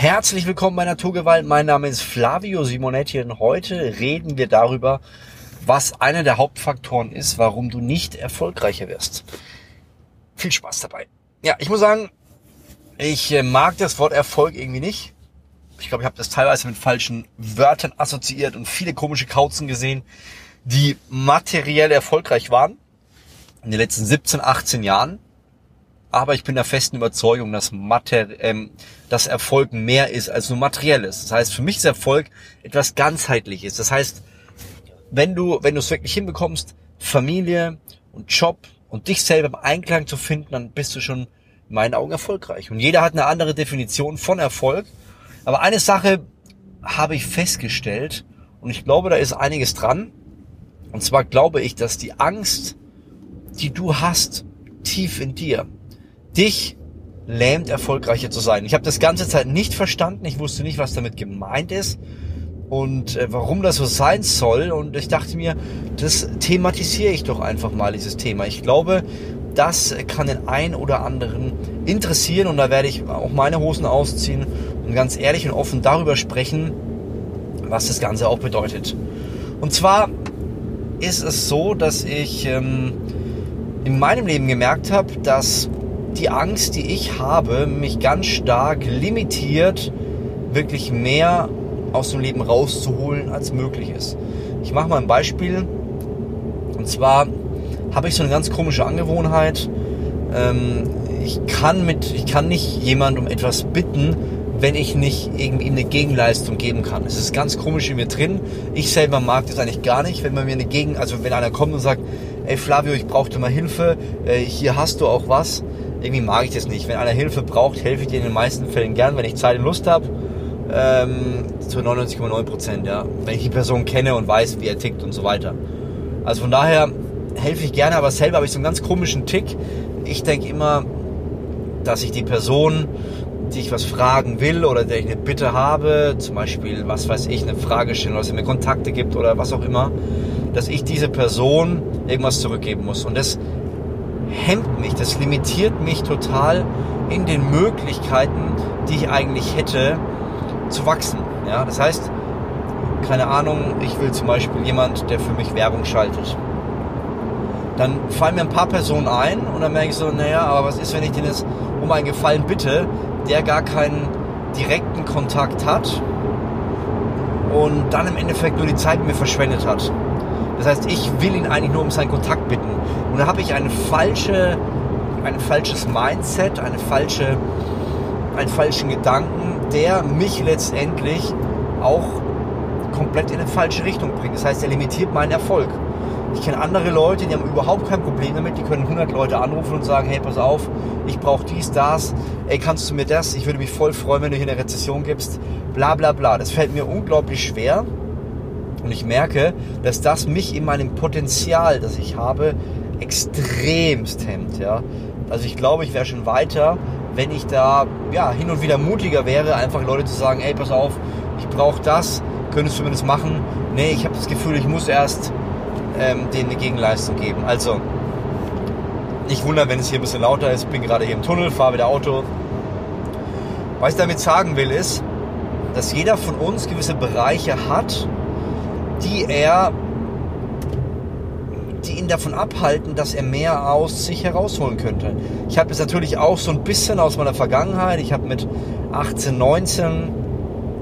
Herzlich willkommen bei Naturgewalt. Mein Name ist Flavio Simonetti und heute reden wir darüber, was einer der Hauptfaktoren ist, warum du nicht erfolgreicher wirst. Viel Spaß dabei. Ja, ich muss sagen, ich äh, mag das Wort Erfolg irgendwie nicht. Ich glaube, ich habe das teilweise mit falschen Wörtern assoziiert und viele komische Kauzen gesehen, die materiell erfolgreich waren in den letzten 17, 18 Jahren aber ich bin der festen Überzeugung, dass, Mater ähm, dass Erfolg mehr ist als nur materielles. Das heißt, für mich ist Erfolg etwas ganzheitliches. Das heißt, wenn du, wenn du es wirklich hinbekommst, Familie und Job und dich selber im Einklang zu finden, dann bist du schon in meinen Augen erfolgreich. Und jeder hat eine andere Definition von Erfolg. Aber eine Sache habe ich festgestellt und ich glaube, da ist einiges dran. Und zwar glaube ich, dass die Angst, die du hast, tief in dir, dich lähmt, erfolgreicher zu sein. Ich habe das ganze Zeit nicht verstanden. Ich wusste nicht, was damit gemeint ist und äh, warum das so sein soll. Und ich dachte mir, das thematisiere ich doch einfach mal, dieses Thema. Ich glaube, das kann den einen oder anderen interessieren und da werde ich auch meine Hosen ausziehen und ganz ehrlich und offen darüber sprechen, was das Ganze auch bedeutet. Und zwar ist es so, dass ich ähm, in meinem Leben gemerkt habe, dass die Angst, die ich habe, mich ganz stark limitiert, wirklich mehr aus dem Leben rauszuholen, als möglich ist. Ich mache mal ein Beispiel. Und zwar habe ich so eine ganz komische Angewohnheit. Ähm, ich kann mit, ich kann nicht jemand um etwas bitten, wenn ich nicht irgendwie eine Gegenleistung geben kann. Es ist ganz komisch in mir drin. Ich selber mag das eigentlich gar nicht, wenn man mir eine Gegen, also wenn einer kommt und sagt, ey Flavio, ich brauchte mal Hilfe, äh, hier hast du auch was irgendwie mag ich das nicht. Wenn einer Hilfe braucht, helfe ich dir in den meisten Fällen gern, wenn ich Zeit und Lust habe. Ähm, zu 99,9 Prozent, ja. Wenn ich die Person kenne und weiß, wie er tickt und so weiter. Also von daher helfe ich gerne, aber selber habe ich so einen ganz komischen Tick. Ich denke immer, dass ich die Person, die ich was fragen will oder der ich eine Bitte habe, zum Beispiel, was weiß ich, eine Frage stellen oder sie mir Kontakte gibt oder was auch immer, dass ich diese Person irgendwas zurückgeben muss. Und das hemmt mich, das limitiert mich total in den Möglichkeiten, die ich eigentlich hätte, zu wachsen. Ja, das heißt, keine Ahnung, ich will zum Beispiel jemand, der für mich Werbung schaltet. Dann fallen mir ein paar Personen ein und dann merke ich so, naja, aber was ist, wenn ich den jetzt um einen Gefallen bitte, der gar keinen direkten Kontakt hat und dann im Endeffekt nur die Zeit mir verschwendet hat. Das heißt, ich will ihn eigentlich nur um seinen Kontakt bitten. Und da habe ich eine falsche, ein falsches Mindset, eine falsche, einen falschen Gedanken, der mich letztendlich auch komplett in eine falsche Richtung bringt. Das heißt, er limitiert meinen Erfolg. Ich kenne andere Leute, die haben überhaupt kein Problem damit. Die können 100 Leute anrufen und sagen, hey, pass auf, ich brauche dies, das. Ey, kannst du mir das? Ich würde mich voll freuen, wenn du hier eine Rezession gibst. Bla bla bla. Das fällt mir unglaublich schwer. Und ich merke, dass das mich in meinem Potenzial, das ich habe, extremst hemmt. Ja? Also ich glaube, ich wäre schon weiter, wenn ich da ja, hin und wieder mutiger wäre, einfach Leute zu sagen, ey, pass auf, ich brauche das, könntest du mir das machen? Nee, ich habe das Gefühl, ich muss erst ähm, denen eine Gegenleistung geben. Also, nicht wundern, wenn es hier ein bisschen lauter ist. Bin gerade hier im Tunnel, fahre wieder Auto. Was ich damit sagen will, ist, dass jeder von uns gewisse Bereiche hat, die er, die ihn davon abhalten, dass er mehr aus sich herausholen könnte. Ich habe es natürlich auch so ein bisschen aus meiner Vergangenheit. Ich habe mit 18, 19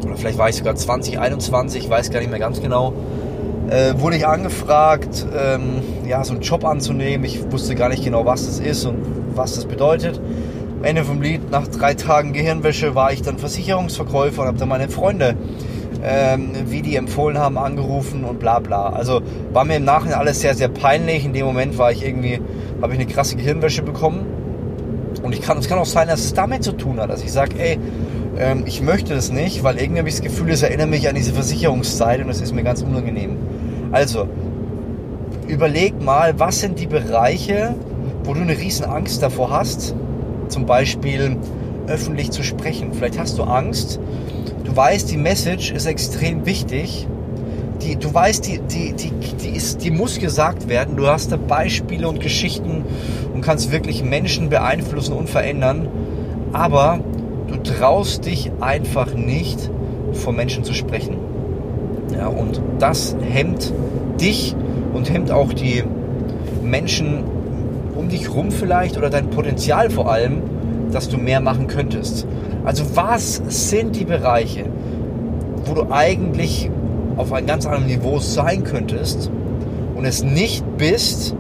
oder vielleicht war ich sogar 20, 21, ich weiß gar nicht mehr ganz genau, äh, wurde ich angefragt, ähm, ja, so einen Job anzunehmen. Ich wusste gar nicht genau, was das ist und was das bedeutet. Am Ende vom Lied, nach drei Tagen Gehirnwäsche, war ich dann Versicherungsverkäufer und habe dann meine Freunde ähm, wie die empfohlen haben, angerufen und bla bla. Also war mir im Nachhinein alles sehr, sehr peinlich. In dem Moment war ich irgendwie, habe ich eine krasse Gehirnwäsche bekommen. Und ich kann, es kann auch sein, dass es damit zu tun hat, dass ich sage, ey, ähm, ich möchte das nicht, weil irgendwie habe ich das Gefühl, es erinnert mich an diese Versicherungszeit und das ist mir ganz unangenehm. Also, überleg mal, was sind die Bereiche, wo du eine riesen Angst davor hast, zum Beispiel öffentlich zu sprechen. Vielleicht hast du Angst, Du weißt, die Message ist extrem wichtig. Die, du weißt, die, die, die, die, ist, die muss gesagt werden. Du hast da Beispiele und Geschichten und kannst wirklich Menschen beeinflussen und verändern. Aber du traust dich einfach nicht, vor Menschen zu sprechen. Ja, und das hemmt dich und hemmt auch die Menschen um dich rum vielleicht oder dein Potenzial vor allem, dass du mehr machen könntest. Also was sind die Bereiche, wo du eigentlich auf einem ganz anderen Niveau sein könntest und es nicht bist,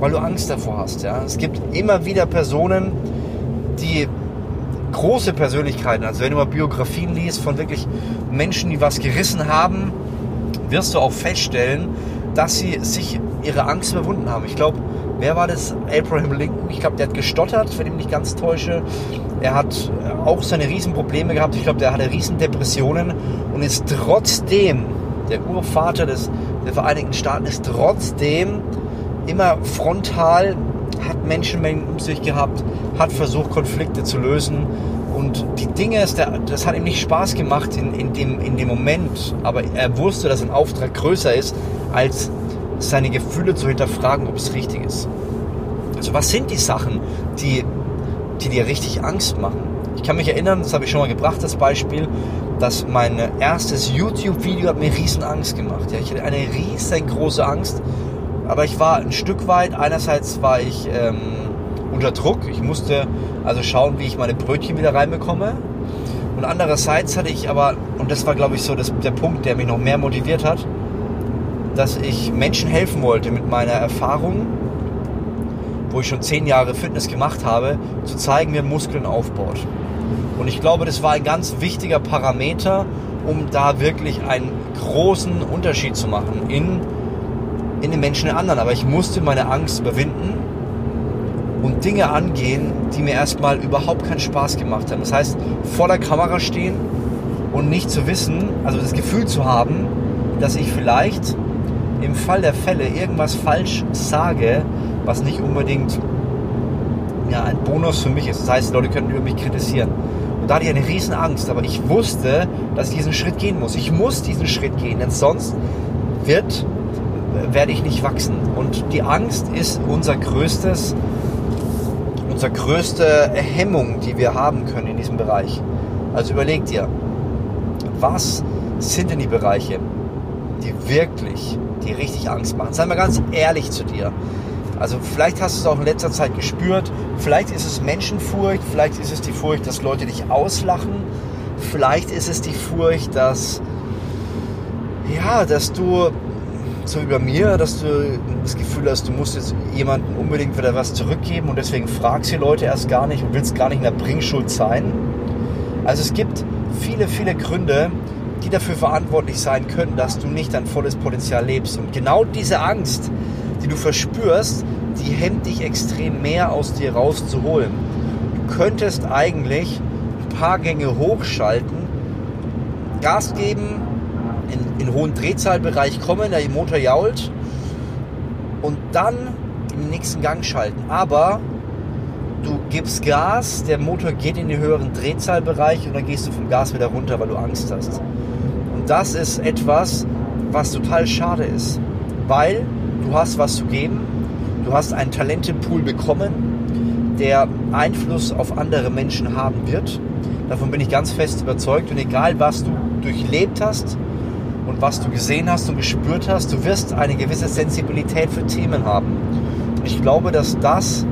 weil du Angst davor hast. Ja? Es gibt immer wieder Personen, die große Persönlichkeiten, also wenn du mal Biografien liest von wirklich Menschen, die was gerissen haben, wirst du auch feststellen, dass sie sich ihre Angst überwunden haben. Ich glaube, wer war das? Abraham Lincoln. Ich glaube, der hat gestottert, wenn ich mich nicht ganz täusche. Er hat auch seine Riesenprobleme gehabt. Ich glaube, der hatte Riesendepressionen und ist trotzdem, der Urvater des, der Vereinigten Staaten, ist trotzdem immer frontal, hat Menschenmengen um sich gehabt, hat versucht, Konflikte zu lösen. Und die Dinge, das hat ihm nicht Spaß gemacht in, in, dem, in dem Moment, aber er wusste, dass ein Auftrag größer ist, als seine Gefühle zu hinterfragen, ob es richtig ist. Also was sind die Sachen, die, die dir richtig Angst machen? Ich kann mich erinnern, das habe ich schon mal gebracht, das Beispiel, dass mein erstes YouTube-Video hat mir riesen Angst gemacht. Ja, ich hatte eine riesengroße Angst, aber ich war ein Stück weit, einerseits war ich ähm, unter Druck, ich musste also schauen, wie ich meine Brötchen wieder reinbekomme. Und andererseits hatte ich aber, und das war glaube ich so das, der Punkt, der mich noch mehr motiviert hat, dass ich Menschen helfen wollte mit meiner Erfahrung, wo ich schon zehn Jahre Fitness gemacht habe, zu zeigen, wie man Muskeln aufbaut. Und ich glaube, das war ein ganz wichtiger Parameter, um da wirklich einen großen Unterschied zu machen in, in den Menschen der anderen. Aber ich musste meine Angst überwinden und Dinge angehen, die mir erstmal überhaupt keinen Spaß gemacht haben. Das heißt, vor der Kamera stehen und nicht zu wissen, also das Gefühl zu haben, dass ich vielleicht im Fall der Fälle irgendwas falsch sage, was nicht unbedingt ja, ein Bonus für mich ist. Das heißt, die Leute könnten über mich kritisieren. Und da hatte ich eine riesen Angst, aber ich wusste, dass ich diesen Schritt gehen muss. Ich muss diesen Schritt gehen, denn sonst wird, werde ich nicht wachsen. Und die Angst ist unser größtes, unsere größte Hemmung, die wir haben können in diesem Bereich. Also überleg dir, was sind denn die Bereiche, die wirklich, die richtig Angst machen? Sei mal ganz ehrlich zu dir. Also vielleicht hast du es auch in letzter Zeit gespürt. Vielleicht ist es Menschenfurcht, vielleicht ist es die Furcht, dass Leute dich auslachen. Vielleicht ist es die Furcht, dass ja, dass du so über mir, dass du das Gefühl hast, du musst jetzt jemandem unbedingt wieder was zurückgeben und deswegen fragst du die Leute erst gar nicht und willst gar nicht in der Bringschuld sein. Also es gibt viele, viele Gründe, die dafür verantwortlich sein können, dass du nicht dein volles Potenzial lebst. Und genau diese Angst, die du verspürst, die hemmt dich extrem mehr aus dir rauszuholen. Du könntest eigentlich ein paar Gänge hochschalten, Gas geben, in, in hohen Drehzahlbereich kommen, der Motor jault und dann den nächsten Gang schalten. Aber du gibst Gas, der Motor geht in den höheren Drehzahlbereich und dann gehst du vom Gas wieder runter, weil du Angst hast. Und das ist etwas, was total schade ist, weil du hast was zu geben, du hast einen Talentepool bekommen, der Einfluss auf andere Menschen haben wird. Davon bin ich ganz fest überzeugt und egal was du durchlebt hast und was du gesehen hast und gespürt hast, du wirst eine gewisse Sensibilität für Themen haben. Und ich glaube, dass das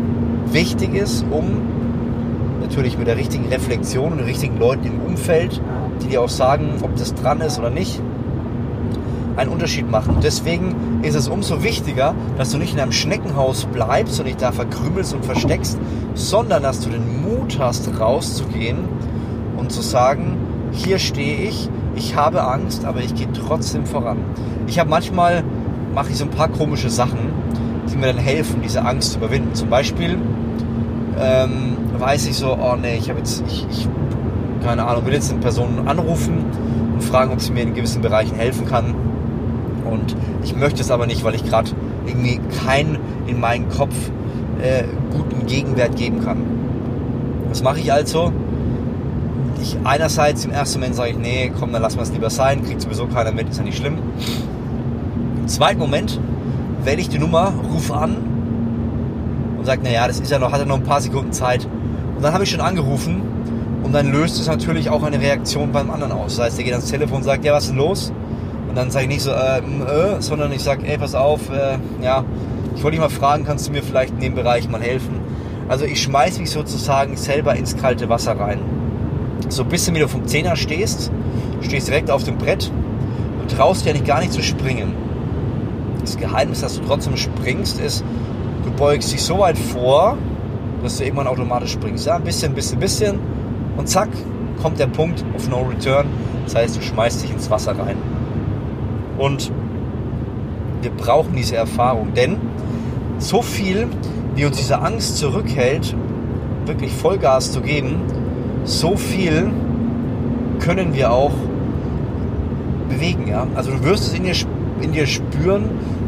wichtig ist, um natürlich mit der richtigen Reflexion und den richtigen Leuten im Umfeld, die dir auch sagen, ob das dran ist oder nicht, einen Unterschied machen. Deswegen ist es umso wichtiger, dass du nicht in einem Schneckenhaus bleibst und dich da verkrümelst und versteckst, sondern dass du den Mut hast, rauszugehen und zu sagen, hier stehe ich, ich habe Angst, aber ich gehe trotzdem voran. Ich habe manchmal, mache ich so ein paar komische Sachen, die mir dann helfen, diese Angst zu überwinden. Zum Beispiel ähm, weiß ich so, oh nee, ich habe jetzt, ich, ich, keine Ahnung, will jetzt eine Person anrufen und fragen, ob sie mir in gewissen Bereichen helfen kann. Und ich möchte es aber nicht, weil ich gerade irgendwie keinen in meinen Kopf äh, guten Gegenwert geben kann. Was mache ich also? Ich einerseits im ersten Moment sage ich, nee, komm, dann lassen wir es lieber sein, kriegt sowieso keiner mit, ist ja nicht schlimm. Im zweiten Moment wähle ich die Nummer, rufe an und sage, naja, das ist ja noch, hat ja noch ein paar Sekunden Zeit. Und dann habe ich schon angerufen Und dann löst es natürlich auch eine Reaktion beim anderen aus. Das heißt, der geht ans Telefon und sagt, ja, was ist denn los? Und dann sage ich nicht so, äh, äh, sondern ich sage, ey, pass auf, äh, ja, ich wollte dich mal fragen, kannst du mir vielleicht in dem Bereich mal helfen? Also ich schmeiße mich sozusagen selber ins kalte Wasser rein. So ein wie du vom Zehner stehst, stehst direkt auf dem Brett und traust dir eigentlich gar nicht zu springen. Das Geheimnis, dass du trotzdem springst, ist, du beugst dich so weit vor, dass du irgendwann automatisch springst. Ja, ein bisschen, bisschen, bisschen und zack, kommt der Punkt of No Return. Das heißt, du schmeißt dich ins Wasser rein. Und wir brauchen diese Erfahrung, denn so viel, wie uns diese Angst zurückhält, wirklich Vollgas zu geben, so viel können wir auch bewegen. Ja? Also du wirst es in dir, in dir spüren.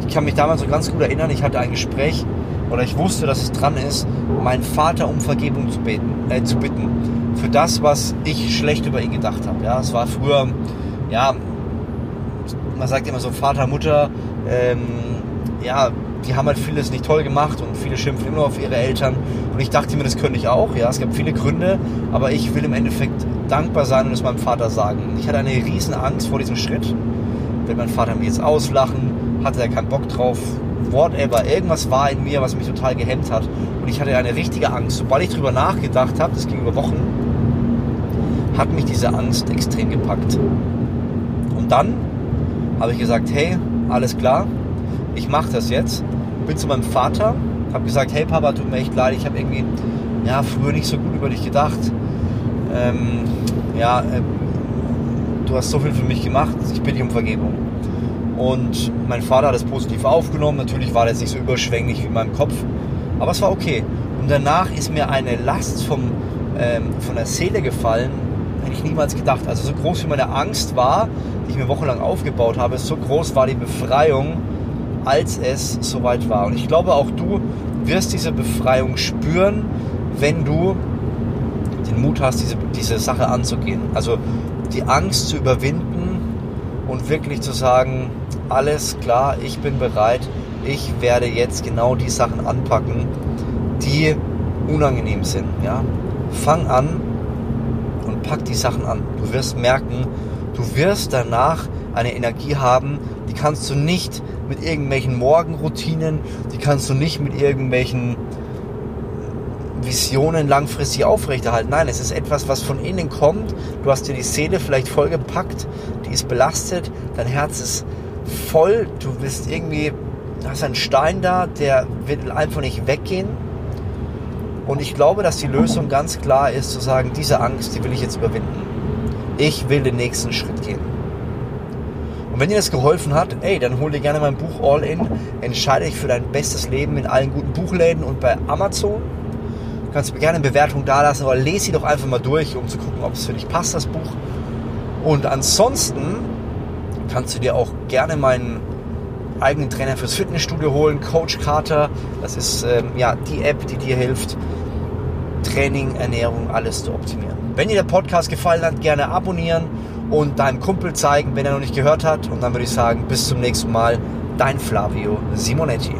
Ich kann mich damals so ganz gut erinnern, ich hatte ein Gespräch oder ich wusste, dass es dran ist, meinen Vater um Vergebung zu, beten, äh, zu bitten. Für das, was ich schlecht über ihn gedacht habe. Ja, es war früher, ja, man sagt immer so Vater, Mutter, ähm, ja, die haben halt vieles nicht toll gemacht und viele schimpfen immer auf ihre Eltern. Und ich dachte mir, das könnte ich auch. Ja, es gab viele Gründe, aber ich will im Endeffekt dankbar sein und es meinem Vater sagen. Ich hatte eine riesen Angst vor diesem Schritt. Will mein Vater mich jetzt auslachen? Hatte er keinen Bock drauf? Whatever. Irgendwas war in mir, was mich total gehemmt hat. Und ich hatte eine richtige Angst. Sobald ich drüber nachgedacht habe, das ging über Wochen, hat mich diese Angst extrem gepackt. Und dann habe ich gesagt, hey, alles klar, ich mache das jetzt. Bin zu meinem Vater, habe gesagt, hey Papa, tut mir echt leid, ich habe irgendwie ja, früher nicht so gut über dich gedacht. Ähm, ja, äh, du hast so viel für mich gemacht, ich bitte dich um Vergebung. Und mein Vater hat es positiv aufgenommen. Natürlich war das nicht so überschwänglich wie in meinem Kopf, aber es war okay. Und danach ist mir eine Last vom, ähm, von der Seele gefallen, hätte ich niemals gedacht. Also so groß wie meine Angst war, die ich mir wochenlang aufgebaut habe, so groß war die Befreiung, als es soweit war. Und ich glaube, auch du wirst diese Befreiung spüren, wenn du den Mut hast, diese, diese Sache anzugehen. Also die Angst zu überwinden und wirklich zu sagen, alles klar, ich bin bereit, ich werde jetzt genau die Sachen anpacken, die unangenehm sind. Ja? Fang an pack die Sachen an. Du wirst merken, du wirst danach eine Energie haben, die kannst du nicht mit irgendwelchen Morgenroutinen, die kannst du nicht mit irgendwelchen Visionen langfristig aufrechterhalten. Nein, es ist etwas, was von innen kommt. Du hast dir die Seele vielleicht vollgepackt, die ist belastet, dein Herz ist voll, du bist irgendwie, hast einen Stein da, der wird einfach nicht weggehen. Und ich glaube, dass die Lösung ganz klar ist, zu sagen, diese Angst, die will ich jetzt überwinden. Ich will den nächsten Schritt gehen. Und wenn dir das geholfen hat, ey, dann hol dir gerne mein Buch All In. Entscheide dich für dein bestes Leben in allen guten Buchläden und bei Amazon. Du kannst mir gerne eine Bewertung dalassen, aber lese sie doch einfach mal durch, um zu gucken, ob es für dich passt, das Buch. Und ansonsten kannst du dir auch gerne meinen eigenen Trainer fürs Fitnessstudio holen, Coach Carter. Das ist ähm, ja die App, die dir hilft, Training, Ernährung, alles zu optimieren. Wenn dir der Podcast gefallen hat, gerne abonnieren und deinem Kumpel zeigen, wenn er noch nicht gehört hat. Und dann würde ich sagen, bis zum nächsten Mal, dein Flavio Simonetti.